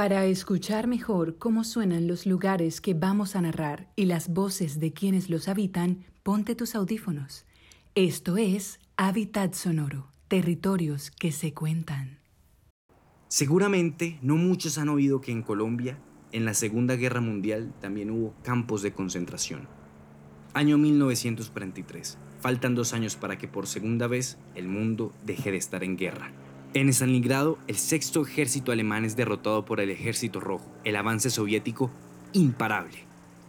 Para escuchar mejor cómo suenan los lugares que vamos a narrar y las voces de quienes los habitan, ponte tus audífonos. Esto es Hábitat Sonoro, territorios que se cuentan. Seguramente no muchos han oído que en Colombia, en la Segunda Guerra Mundial, también hubo campos de concentración. Año 1943. Faltan dos años para que por segunda vez el mundo deje de estar en guerra. En Stalingrado, el sexto ejército alemán es derrotado por el ejército rojo, el avance soviético imparable.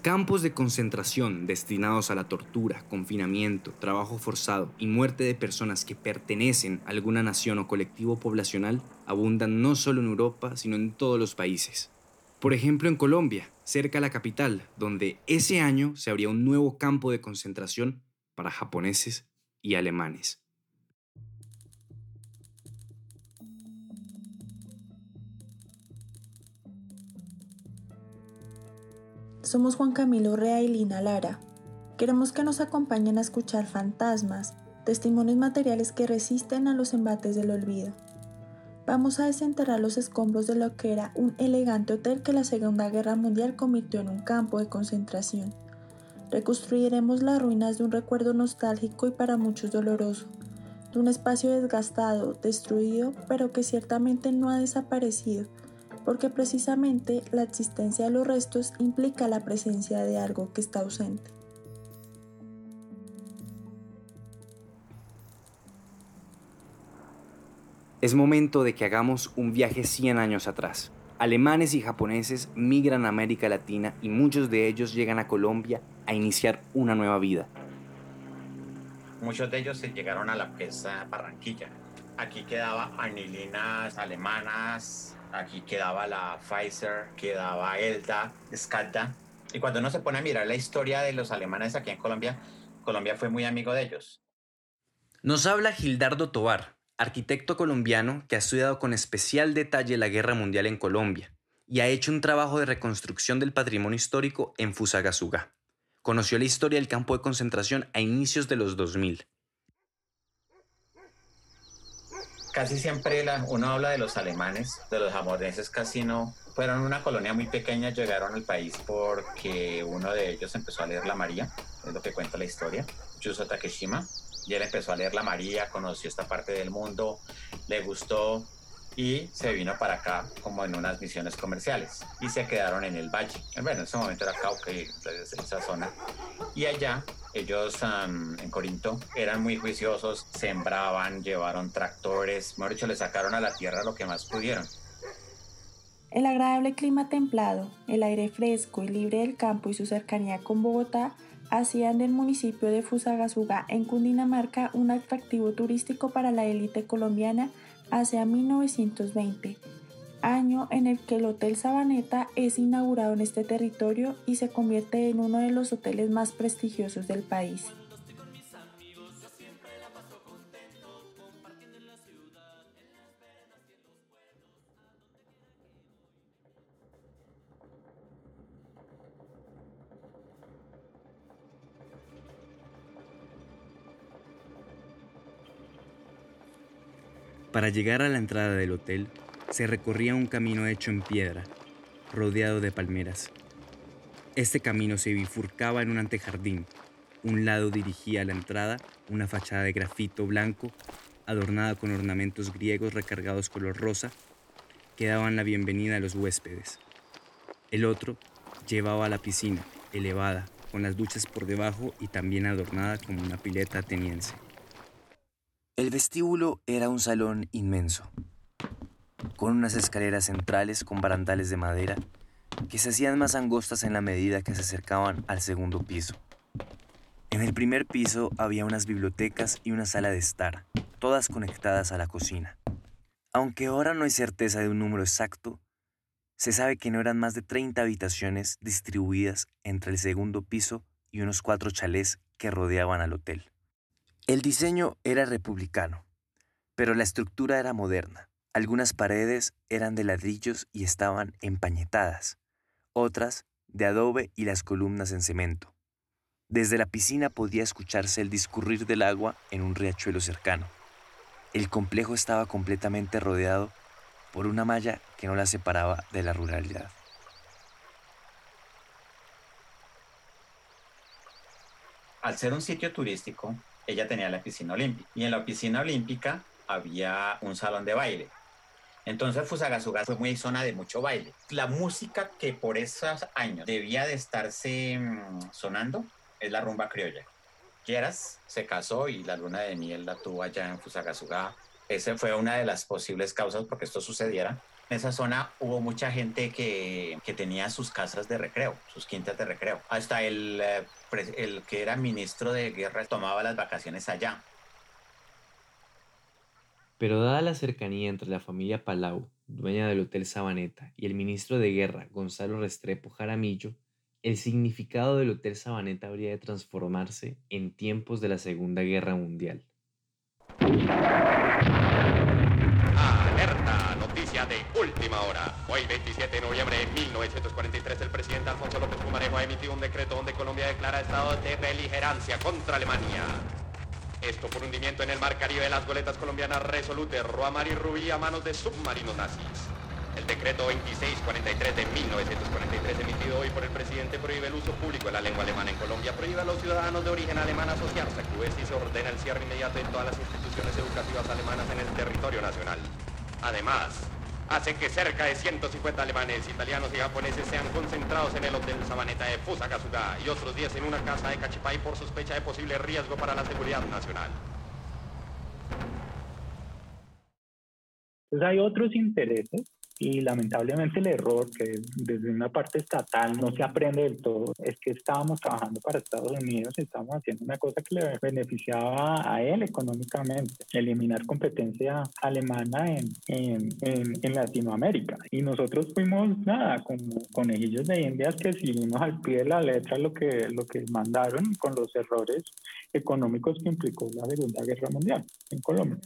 Campos de concentración destinados a la tortura, confinamiento, trabajo forzado y muerte de personas que pertenecen a alguna nación o colectivo poblacional abundan no solo en Europa, sino en todos los países. Por ejemplo, en Colombia, cerca a la capital, donde ese año se abría un nuevo campo de concentración para japoneses y alemanes. Somos Juan Camilo Rea y Lina Lara. Queremos que nos acompañen a escuchar fantasmas, testimonios materiales que resisten a los embates del olvido. Vamos a desenterrar los escombros de lo que era un elegante hotel que la Segunda Guerra Mundial convirtió en un campo de concentración. Reconstruiremos las ruinas de un recuerdo nostálgico y para muchos doloroso, de un espacio desgastado, destruido, pero que ciertamente no ha desaparecido, porque precisamente la existencia de los restos implica la presencia de algo que está ausente. Es momento de que hagamos un viaje 100 años atrás. Alemanes y japoneses migran a América Latina y muchos de ellos llegan a Colombia a iniciar una nueva vida. Muchos de ellos se llegaron a la presa Barranquilla. Aquí quedaba anilinas alemanas, Aquí quedaba la Pfizer, quedaba Elda, Skadda. Y cuando uno se pone a mirar la historia de los alemanes aquí en Colombia, Colombia fue muy amigo de ellos. Nos habla Gildardo Tobar, arquitecto colombiano que ha estudiado con especial detalle la Guerra Mundial en Colombia y ha hecho un trabajo de reconstrucción del patrimonio histórico en Fusagasugá. Conoció la historia del campo de concentración a inicios de los 2000 casi siempre uno habla de los alemanes, de los japoneses casi no. Fueron una colonia muy pequeña, llegaron al país porque uno de ellos empezó a leer la María, es lo que cuenta la historia, Yuzo Takeshima. Y él empezó a leer la María, conoció esta parte del mundo, le gustó y se vino para acá como en unas misiones comerciales y se quedaron en el valle. Bueno, en ese momento era Cauca esa zona. Y allá ellos en Corinto eran muy juiciosos, sembraban, llevaron tractores, mejor dicho, le sacaron a la tierra lo que más pudieron. El agradable clima templado, el aire fresco y libre del campo y su cercanía con Bogotá hacían del municipio de Fusagasugá en Cundinamarca un atractivo turístico para la élite colombiana hacia 1920, año en el que el Hotel Sabaneta es inaugurado en este territorio y se convierte en uno de los hoteles más prestigiosos del país. Para llegar a la entrada del hotel, se recorría un camino hecho en piedra, rodeado de palmeras. Este camino se bifurcaba en un antejardín. Un lado dirigía a la entrada una fachada de grafito blanco, adornada con ornamentos griegos recargados color rosa, que daban la bienvenida a los huéspedes. El otro llevaba a la piscina, elevada, con las duchas por debajo y también adornada como una pileta ateniense. El vestíbulo era un salón inmenso, con unas escaleras centrales con barandales de madera que se hacían más angostas en la medida que se acercaban al segundo piso. En el primer piso había unas bibliotecas y una sala de estar, todas conectadas a la cocina. Aunque ahora no hay certeza de un número exacto, se sabe que no eran más de 30 habitaciones distribuidas entre el segundo piso y unos cuatro chalés que rodeaban al hotel. El diseño era republicano, pero la estructura era moderna. Algunas paredes eran de ladrillos y estaban empañetadas, otras de adobe y las columnas en cemento. Desde la piscina podía escucharse el discurrir del agua en un riachuelo cercano. El complejo estaba completamente rodeado por una malla que no la separaba de la ruralidad. Al ser un sitio turístico, ella tenía la piscina olímpica y en la piscina olímpica había un salón de baile. Entonces Fusagasugá fue muy zona de mucho baile. La música que por esos años debía de estarse mm, sonando es la rumba criolla. Quieras se casó y la luna de miel la tuvo allá en Fusagasugá. Esa fue una de las posibles causas porque esto sucediera. En esa zona hubo mucha gente que, que tenía sus casas de recreo, sus quintas de recreo. Hasta el, eh, el que era ministro de guerra tomaba las vacaciones allá. Pero dada la cercanía entre la familia Palau, dueña del Hotel Sabaneta, y el ministro de Guerra, Gonzalo Restrepo Jaramillo, el significado del Hotel Sabaneta habría de transformarse en tiempos de la Segunda Guerra Mundial. De última hora. Hoy 27 de noviembre de 1943 el presidente Alfonso López Pumarejo ha emitido un decreto donde Colombia declara estado de beligerancia contra Alemania. Esto por hundimiento en el mar Caribe de las goletas colombianas Resolute, Roamar y Rubí a manos de submarinos nazis. El decreto 2643 de 1943 emitido hoy por el presidente prohíbe el uso público de la lengua alemana en Colombia, prohíbe a los ciudadanos de origen alemán asociarse a clubes y se ordena el cierre inmediato de todas las instituciones educativas alemanas en el territorio nacional. Además, hace que cerca de 150 alemanes, italianos y japoneses sean concentrados en el Hotel Sabaneta de Fusakazuga y otros 10 en una casa de Cachipay por sospecha de posible riesgo para la seguridad nacional. Entonces hay otros intereses y lamentablemente el error que desde una parte estatal no se aprende del todo es que estábamos trabajando para Estados Unidos estábamos haciendo una cosa que le beneficiaba a él económicamente, eliminar competencia alemana en, en, en, Latinoamérica. Y nosotros fuimos nada, como conejillos de indias que seguimos al pie de la letra lo que, lo que mandaron con los errores económicos que implicó la Segunda Guerra Mundial en Colombia.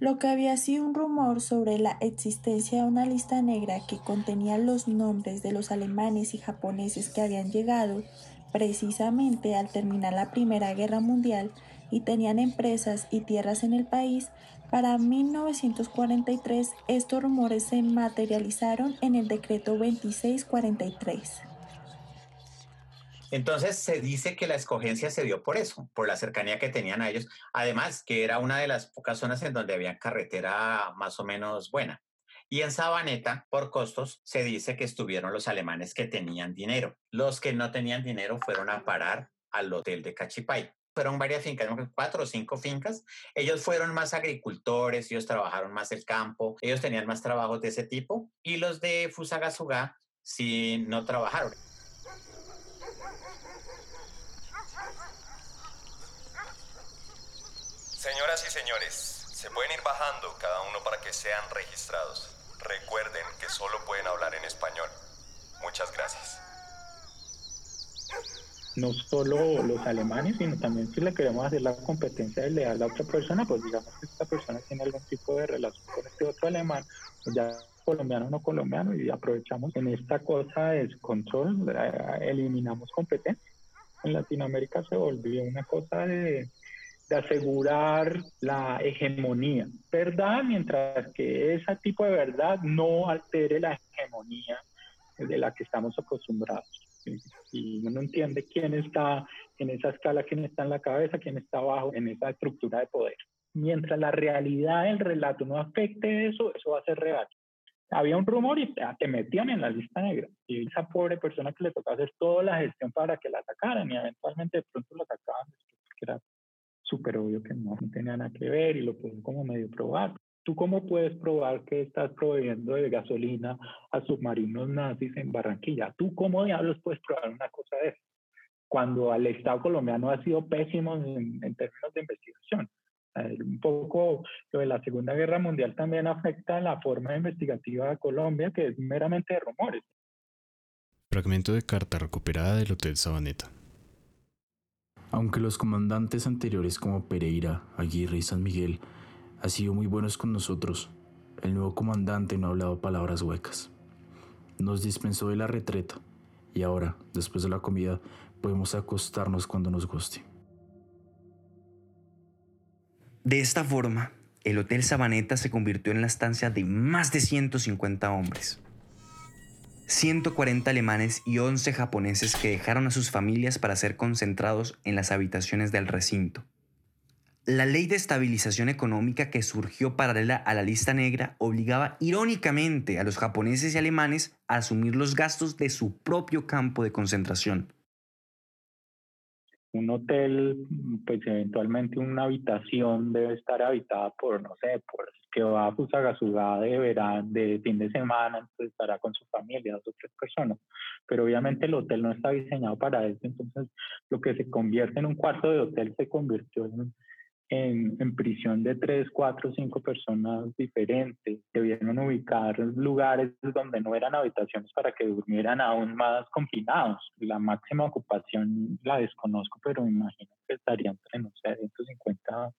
Lo que había sido un rumor sobre la existencia de una lista negra que contenía los nombres de los alemanes y japoneses que habían llegado precisamente al terminar la Primera Guerra Mundial y tenían empresas y tierras en el país, para 1943 estos rumores se materializaron en el decreto 2643. Entonces se dice que la escogencia se dio por eso, por la cercanía que tenían a ellos. Además, que era una de las pocas zonas en donde había carretera más o menos buena. Y en Sabaneta, por costos, se dice que estuvieron los alemanes que tenían dinero. Los que no tenían dinero fueron a parar al hotel de Cachipay. Fueron varias fincas, cuatro o cinco fincas. Ellos fueron más agricultores, ellos trabajaron más el campo, ellos tenían más trabajos de ese tipo. Y los de Fusagasugá sí no trabajaron. Señoras y señores, se pueden ir bajando cada uno para que sean registrados. Recuerden que solo pueden hablar en español. Muchas gracias. No solo los alemanes, sino también si le queremos hacer la competencia de leal a otra persona, pues digamos que esta persona tiene algún tipo de relación con este otro alemán, pues ya colombiano no colombiano, y aprovechamos en esta cosa de descontrol, eh, eliminamos competencia. En Latinoamérica se volvió una cosa de de asegurar la hegemonía, ¿verdad? Mientras que ese tipo de verdad no altere la hegemonía de la que estamos acostumbrados. Y uno entiende quién está en esa escala, quién está en la cabeza, quién está abajo en esa estructura de poder. Mientras la realidad del relato no afecte eso, eso va a ser real. Había un rumor y te metían en la lista negra. Y esa pobre persona que le tocaba hacer toda la gestión para que la sacaran y eventualmente de pronto la sacaban, que era súper obvio que no, tenía nada que ver y lo pueden como medio probar. ¿Tú cómo puedes probar que estás proveyendo de gasolina a submarinos nazis en Barranquilla? ¿Tú cómo diablos puedes probar una cosa de eso? Cuando al Estado colombiano ha sido pésimo en, términos de investigación. Un poco lo de la Segunda Guerra Mundial también afecta la forma investigativa de Colombia, que es meramente de rumores. Fragmento de carta recuperada del Hotel Sabaneta. Aunque los comandantes anteriores como Pereira, Aguirre y San Miguel han sido muy buenos con nosotros, el nuevo comandante no ha hablado palabras huecas. Nos dispensó de la retreta y ahora, después de la comida, podemos acostarnos cuando nos guste. De esta forma, el Hotel Sabaneta se convirtió en la estancia de más de 150 hombres. 140 alemanes y 11 japoneses que dejaron a sus familias para ser concentrados en las habitaciones del recinto. La ley de estabilización económica que surgió paralela a la lista negra obligaba irónicamente a los japoneses y alemanes a asumir los gastos de su propio campo de concentración. Un hotel, pues eventualmente una habitación debe estar habitada por, no sé, por que va a Fusagasugá de verano, de fin de semana, entonces estará con su familia, dos o tres personas. Pero obviamente el hotel no está diseñado para eso, entonces lo que se convierte en un cuarto de hotel se convirtió en en, prisión de tres, cuatro, cinco personas diferentes. Debieron ubicar lugares donde no eran habitaciones para que durmieran aún más confinados. La máxima ocupación la desconozco, pero me imagino que estarían entre, no sé, 150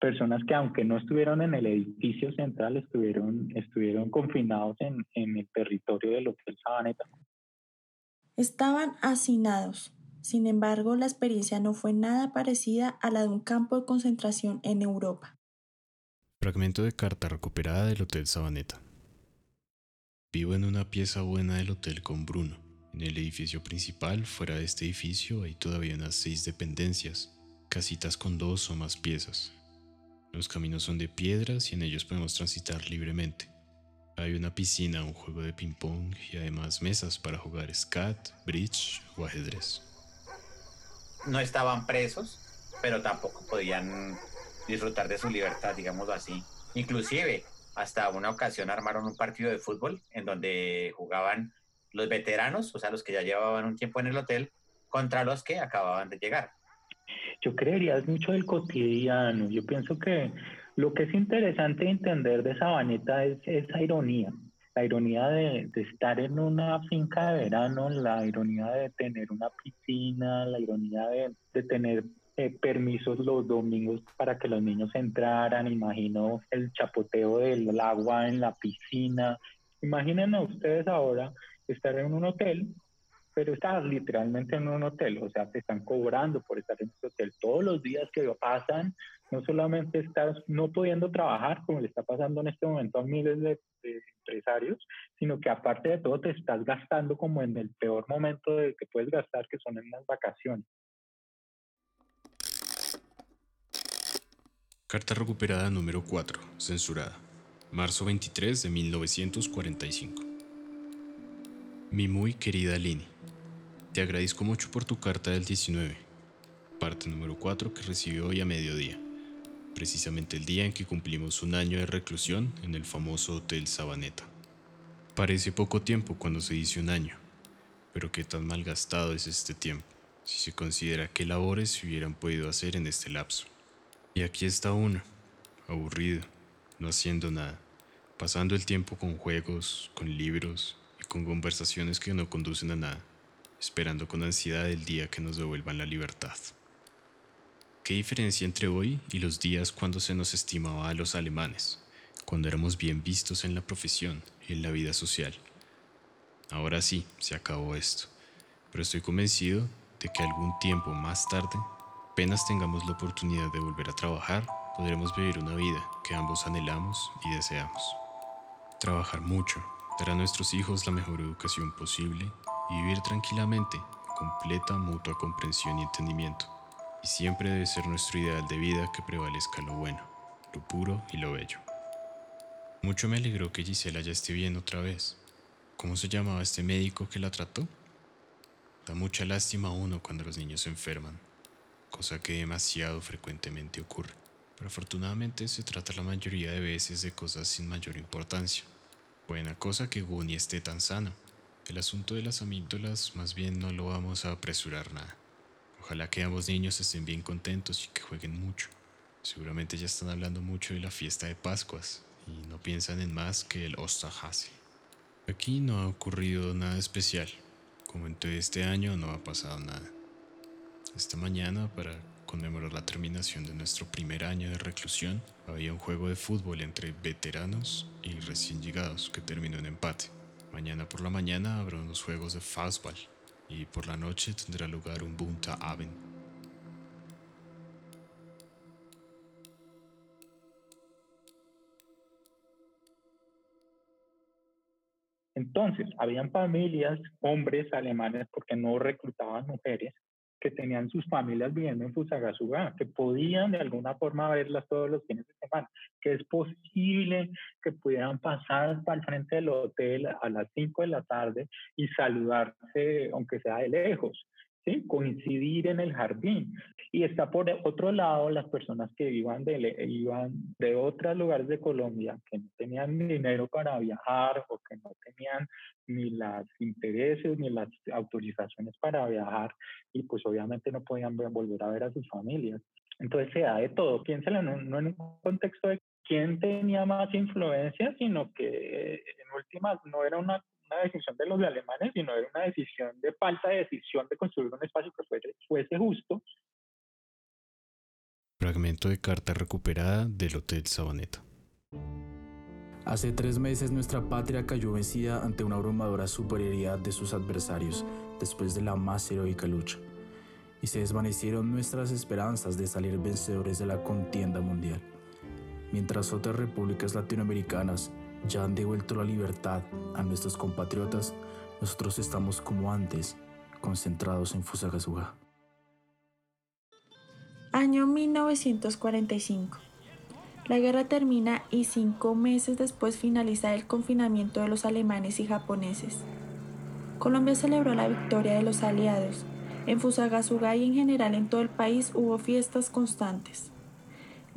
personas que aunque no estuvieron en el edificio central, estuvieron, estuvieron confinados en, en el territorio del Hotel Sabaneta. Estaban hacinados, sin embargo, la experiencia no fue nada parecida a la de un campo de concentración en Europa. Fragmento de carta recuperada del Hotel Sabaneta. Vivo en una pieza buena del hotel con Bruno. En el edificio principal, fuera de este edificio, hay todavía unas seis dependencias, casitas con dos o más piezas. Los caminos son de piedras y en ellos podemos transitar libremente. Hay una piscina, un juego de ping-pong y además mesas para jugar scat, bridge o ajedrez no estaban presos, pero tampoco podían disfrutar de su libertad, digámoslo así. Inclusive, hasta una ocasión armaron un partido de fútbol en donde jugaban los veteranos, o sea, los que ya llevaban un tiempo en el hotel, contra los que acababan de llegar. Yo creería es mucho del cotidiano. Yo pienso que lo que es interesante entender de Sabaneta es esa ironía la ironía de, estar en una finca de verano, la ironía de tener una piscina, la ironía de, tener eh, permisos los domingos para que los niños entraran, imagino el chapoteo del agua en la piscina. Imaginen a ustedes ahora estar en un hotel, pero estar literalmente en un hotel, o sea, te están cobrando por estar en ese hotel todos los días que pasan, no solamente estás no pudiendo trabajar, como le está pasando en este momento a miles de, empresarios, sino que aparte de todo te estás gastando como en el peor momento de que puedes gastar, que son en las vacaciones. Carta recuperada número 4, censurada. Marzo 23 de 1945. Mi muy querida Lini, te agradezco mucho por tu carta del 19, parte número 4 que recibí hoy a mediodía precisamente el día en que cumplimos un año de reclusión en el famoso Hotel Sabaneta. Parece poco tiempo cuando se dice un año, pero qué tan mal gastado es este tiempo, si se considera qué labores se hubieran podido hacer en este lapso. Y aquí está uno, aburrido, no haciendo nada, pasando el tiempo con juegos, con libros y con conversaciones que no conducen a nada, esperando con ansiedad el día que nos devuelvan la libertad. ¿Qué diferencia entre hoy y los días cuando se nos estimaba a los alemanes, cuando éramos bien vistos en la profesión y en la vida social? Ahora sí, se acabó esto, pero estoy convencido de que algún tiempo más tarde, apenas tengamos la oportunidad de volver a trabajar, podremos vivir una vida que ambos anhelamos y deseamos. Trabajar mucho, dar a nuestros hijos la mejor educación posible vivir tranquilamente, completa mutua comprensión y entendimiento y siempre debe ser nuestro ideal de vida que prevalezca lo bueno, lo puro y lo bello. Mucho me alegró que Gisela ya esté bien otra vez. ¿Cómo se llamaba este médico que la trató? Da mucha lástima a uno cuando los niños se enferman, cosa que demasiado frecuentemente ocurre. Pero afortunadamente se trata la mayoría de veces de cosas sin mayor importancia. Buena cosa que Guni esté tan sano. El asunto de las amígdalas más bien no lo vamos a apresurar nada. Ojalá que ambos niños estén bien contentos y que jueguen mucho. Seguramente ya están hablando mucho de la fiesta de Pascuas y no piensan en más que el Osterhase. Aquí no ha ocurrido nada especial. Como en todo este año no ha pasado nada. Esta mañana, para conmemorar la terminación de nuestro primer año de reclusión, había un juego de fútbol entre veteranos y recién llegados que terminó en empate. Mañana por la mañana habrá unos juegos de fastball y por la noche tendrá lugar un Bunta Aven. Entonces, habían familias, hombres alemanes, porque no reclutaban mujeres, que tenían sus familias viviendo en Fusagasugá, que podían de alguna forma verlas todos los fines de semana, que es posible que pudieran pasar para el frente del hotel a las 5 de la tarde y saludarse, aunque sea de lejos coincidir en el jardín. Y está por otro lado las personas que iban de, iban de otros lugares de Colombia, que no tenían dinero para viajar o que no tenían ni los intereses ni las autorizaciones para viajar y pues obviamente no podían volver a ver a sus familias. Entonces se da de todo. Piénsalo no, no en un contexto de quién tenía más influencia, sino que en últimas no era una una decisión de los alemanes, sino era una decisión de falta de decisión de construir un espacio que fuese, fuese justo. Fragmento de carta recuperada del Hotel Sabaneta. Hace tres meses nuestra patria cayó vencida ante una abrumadora superioridad de sus adversarios después de la más heroica lucha, y se desvanecieron nuestras esperanzas de salir vencedores de la contienda mundial. Mientras otras repúblicas latinoamericanas ya han devuelto la libertad a nuestros compatriotas, nosotros estamos como antes, concentrados en Fusagasugá. Año 1945. La guerra termina y cinco meses después finaliza el confinamiento de los alemanes y japoneses. Colombia celebró la victoria de los aliados. En Fusagasugá y en general en todo el país hubo fiestas constantes.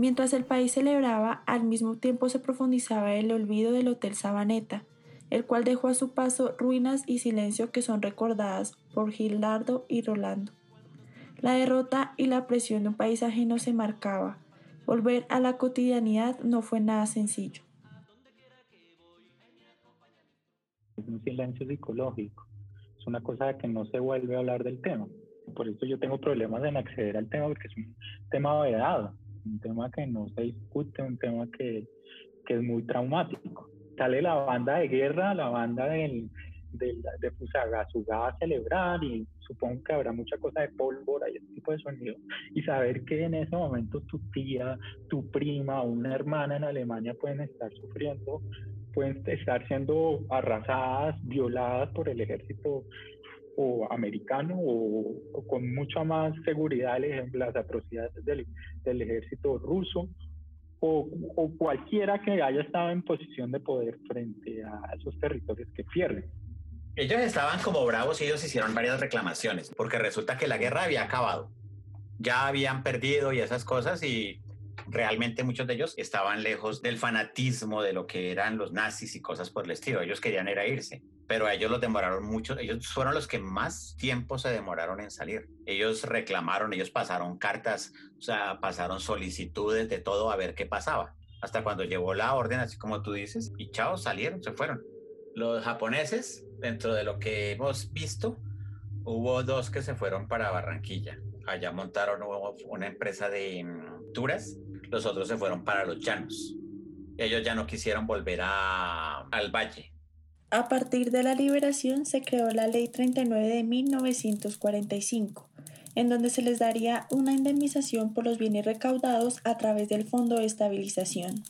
Mientras el país celebraba, al mismo tiempo se profundizaba el olvido del Hotel Sabaneta, el cual dejó a su paso ruinas y silencio que son recordadas por Gildardo y Rolando. La derrota y la presión de un país ajeno se marcaba. Volver a la cotidianidad no fue nada sencillo. Es un silencio psicológico. Es una cosa que no se vuelve a hablar del tema. Por eso yo tengo problemas en acceder al tema porque es un tema vedado un tema que no se discute, un tema que, que es muy traumático. Sale la banda de guerra, la banda del, del, de Fusagasugá a celebrar y supongo que habrá mucha cosa de pólvora y ese tipo de sonido. Y saber que en ese momento tu tía, tu prima o una hermana en Alemania pueden estar sufriendo, pueden estar siendo arrasadas, violadas por el ejército o americano o, con mucha más seguridad las atrocidades del, del ejército ruso o, o, cualquiera que haya estado en posición de poder frente a esos territorios que pierden. Ellos estaban como bravos y ellos hicieron varias reclamaciones, porque resulta que la guerra había acabado. Ya habían perdido y esas cosas y realmente muchos de ellos estaban lejos del fanatismo de lo que eran los nazis y cosas por el estilo. Ellos querían ir a irse, pero a ellos los demoraron mucho. Ellos fueron los que más tiempo se demoraron en salir. Ellos reclamaron, ellos pasaron cartas, o sea, pasaron solicitudes de todo a ver qué pasaba. Hasta cuando llegó la orden, así como tú dices, y chao, salieron, se fueron. Los japoneses, dentro de lo que hemos visto, hubo dos que se fueron para Barranquilla. Allá montaron una empresa de mm, turas los otros se fueron para los llanos. Ellos ya no quisieron volver a, al valle. A partir de la liberación se creó la Ley 39 de 1945, en donde se les daría una indemnización por los bienes recaudados a través del Fondo de Estabilización.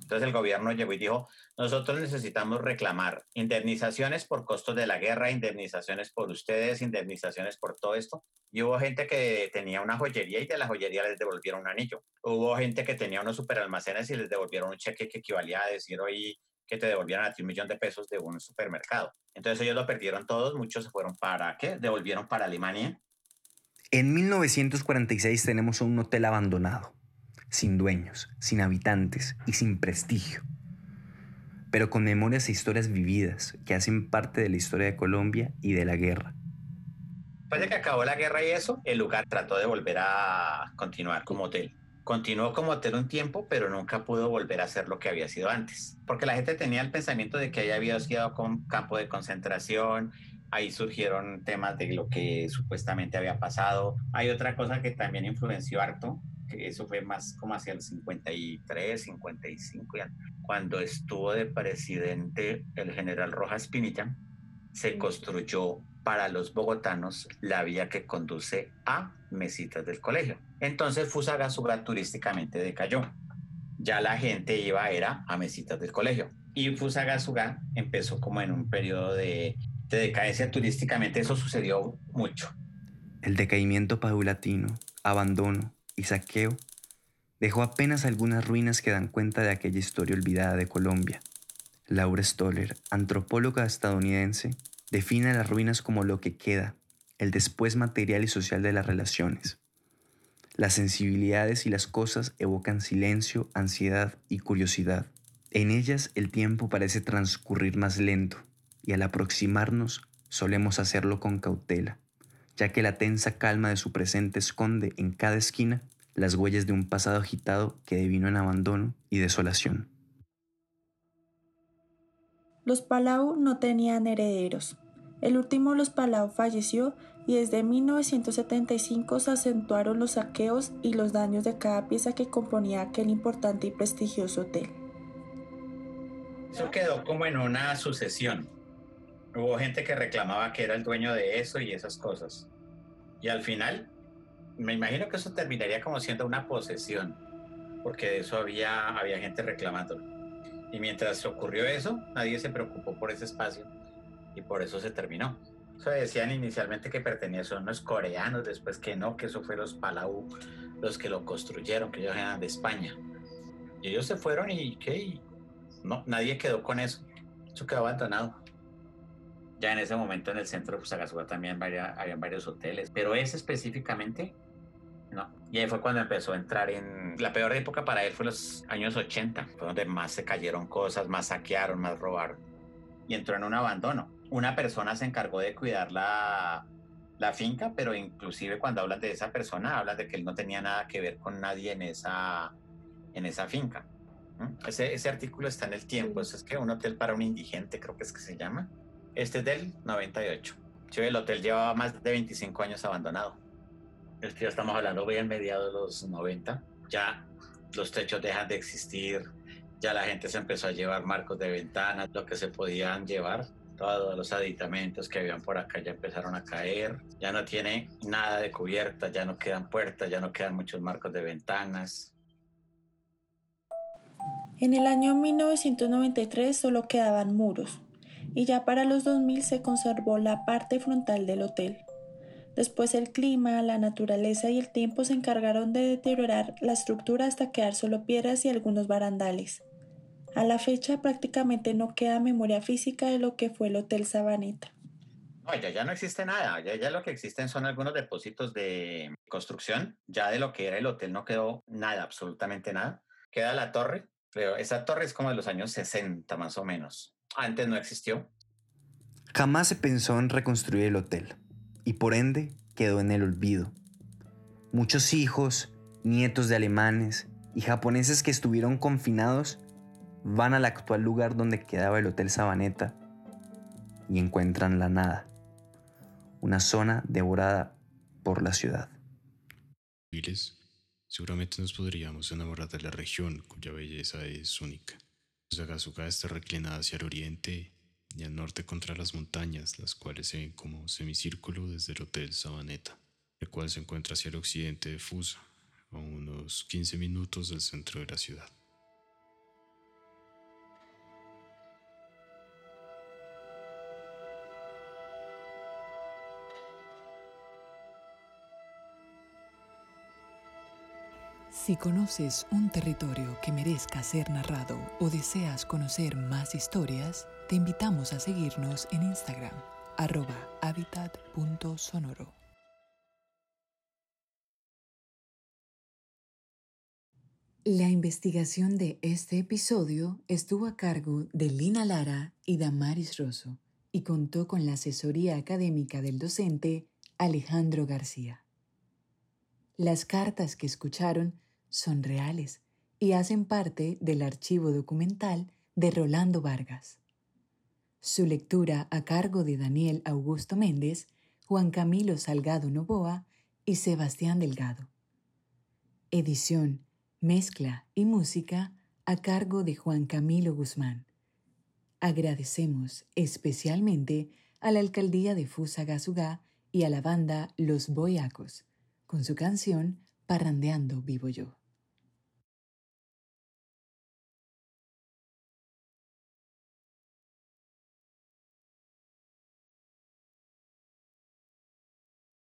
Entonces el gobierno llegó y dijo, nosotros necesitamos reclamar indemnizaciones por costos de la guerra, indemnizaciones por ustedes, indemnizaciones por todo esto. Y hubo gente que tenía una joyería y de la joyería les devolvieron un anillo. Hubo gente que tenía unos superalmacenes y les devolvieron un cheque que equivalía a decir hoy que te devolvieran a ti un millón de pesos de un supermercado. Entonces ellos lo perdieron todos, muchos se fueron para, ¿qué? Devolvieron para Alemania. En 1946 tenemos un hotel abandonado sin dueños, sin habitantes y sin prestigio, pero con memorias e historias vividas que hacen parte de la historia de Colombia y de la guerra. Después de que acabó la guerra y eso, el lugar trató de volver a continuar como hotel. Continuó como hotel un tiempo, pero nunca pudo volver a ser lo que había sido antes, porque la gente tenía el pensamiento de que ahí había sido un campo de concentración, ahí surgieron temas de lo que supuestamente había pasado. Hay otra cosa que también influenció harto, eso fue más como hacia el 53, 55, cuando estuvo de presidente el general Rojas Pinilla, se construyó para los bogotanos la vía que conduce a Mesitas del Colegio. Entonces Fusagasugá turísticamente decayó. Ya la gente iba era a Mesitas del Colegio. Y Fusagasugá empezó como en un periodo de, de decadencia turísticamente, eso sucedió mucho. El decaimiento paulatino, abandono y saqueo dejó apenas algunas ruinas que dan cuenta de aquella historia olvidada de Colombia. Laura Stoller, antropóloga estadounidense, define las ruinas como lo que queda, el después material y social de las relaciones. Las sensibilidades y las cosas evocan silencio, ansiedad y curiosidad. En ellas el tiempo parece transcurrir más lento y al aproximarnos solemos hacerlo con cautela, ya que la tensa calma de su presente esconde en cada esquina las huellas de un pasado agitado que devino en abandono y desolación. Los Palau no tenían herederos. El último de los Palau falleció y desde 1975 se acentuaron los saqueos y los daños de cada pieza que componía aquel importante y prestigioso hotel. Eso quedó como en una sucesión. Hubo gente que reclamaba que era el dueño de eso y esas cosas. Y al final, me imagino que eso terminaría como siendo una posesión, porque de eso había, había gente reclamando. Y mientras ocurrió eso, nadie se preocupó por ese espacio y por eso se terminó. Eso decían inicialmente que pertenecían a unos coreanos, después que no, que eso fue los Palau los que lo construyeron, que ellos eran de España. Y ellos se fueron y ¿qué? No, nadie quedó con eso. Eso quedó abandonado. Ya en ese momento en el centro de Fusagasugá también había, habían varios hoteles, pero ese específicamente, no. Y ahí fue cuando empezó a entrar en... La peor época para él fue los años 80, fue donde más se cayeron cosas, más saquearon, más robaron. Y entró en un abandono. Una persona se encargó de cuidar la, la finca, pero inclusive cuando hablan de esa persona, hablan de que él no tenía nada que ver con nadie en esa, en esa finca. Ese, ese, artículo está en el tiempo. es que un hotel para un indigente, creo que es que se llama. Este es del 98. Sí, el hotel llevaba más de 25 años abandonado. Es que ya estamos hablando hoy en mediados de los 90. Ya los techos dejan de existir. Ya la gente se empezó a llevar marcos de ventanas, lo que se podían llevar. Todos los aditamentos que habían por acá ya empezaron a caer. Ya no tiene nada de cubierta, ya no quedan puertas, ya no quedan muchos marcos de ventanas en el año 1993 solo quedaban muros, y ya para los 2000 se conservó la parte frontal del hotel. Después el clima, la naturaleza y el tiempo se encargaron de deteriorar la estructura hasta quedar solo piedras y algunos barandales. A la fecha prácticamente no queda memoria física de lo que fue el Hotel Sabaneta. No, ya, ya no existe nada, ya, ya lo que existen son algunos depósitos de construcción, ya de lo que era el hotel no quedó nada, absolutamente nada. Queda la torre, pero esa torre es como de los años 60 más o menos. Antes no existió. Jamás se pensó en reconstruir el hotel y por ende quedó en el olvido. Muchos hijos, nietos de alemanes y japoneses que estuvieron confinados van al actual lugar donde quedaba el Hotel Sabaneta y encuentran la nada, una zona devorada por la ciudad. Seguramente nos podríamos enamorar de la región cuya belleza es única. Sagasuka está reclinada hacia el oriente y al norte contra las montañas, las cuales se ven como semicírculo desde el Hotel Sabaneta, el cual se encuentra hacia el occidente de Fusa, a unos 15 minutos del centro de la ciudad. Si conoces un territorio que merezca ser narrado o deseas conocer más historias, te invitamos a seguirnos en Instagram, arroba habitat.sonoro. La investigación de este episodio estuvo a cargo de Lina Lara y Damaris Rosso y contó con la asesoría académica del docente Alejandro García. Las cartas que escucharon son reales y hacen parte del archivo documental de Rolando Vargas. Su lectura a cargo de Daniel Augusto Méndez, Juan Camilo Salgado Novoa y Sebastián Delgado. Edición, mezcla y música a cargo de Juan Camilo Guzmán. Agradecemos especialmente a la alcaldía de Fusagasugá y a la banda Los Boyacos con su canción Parrandeando Vivo Yo.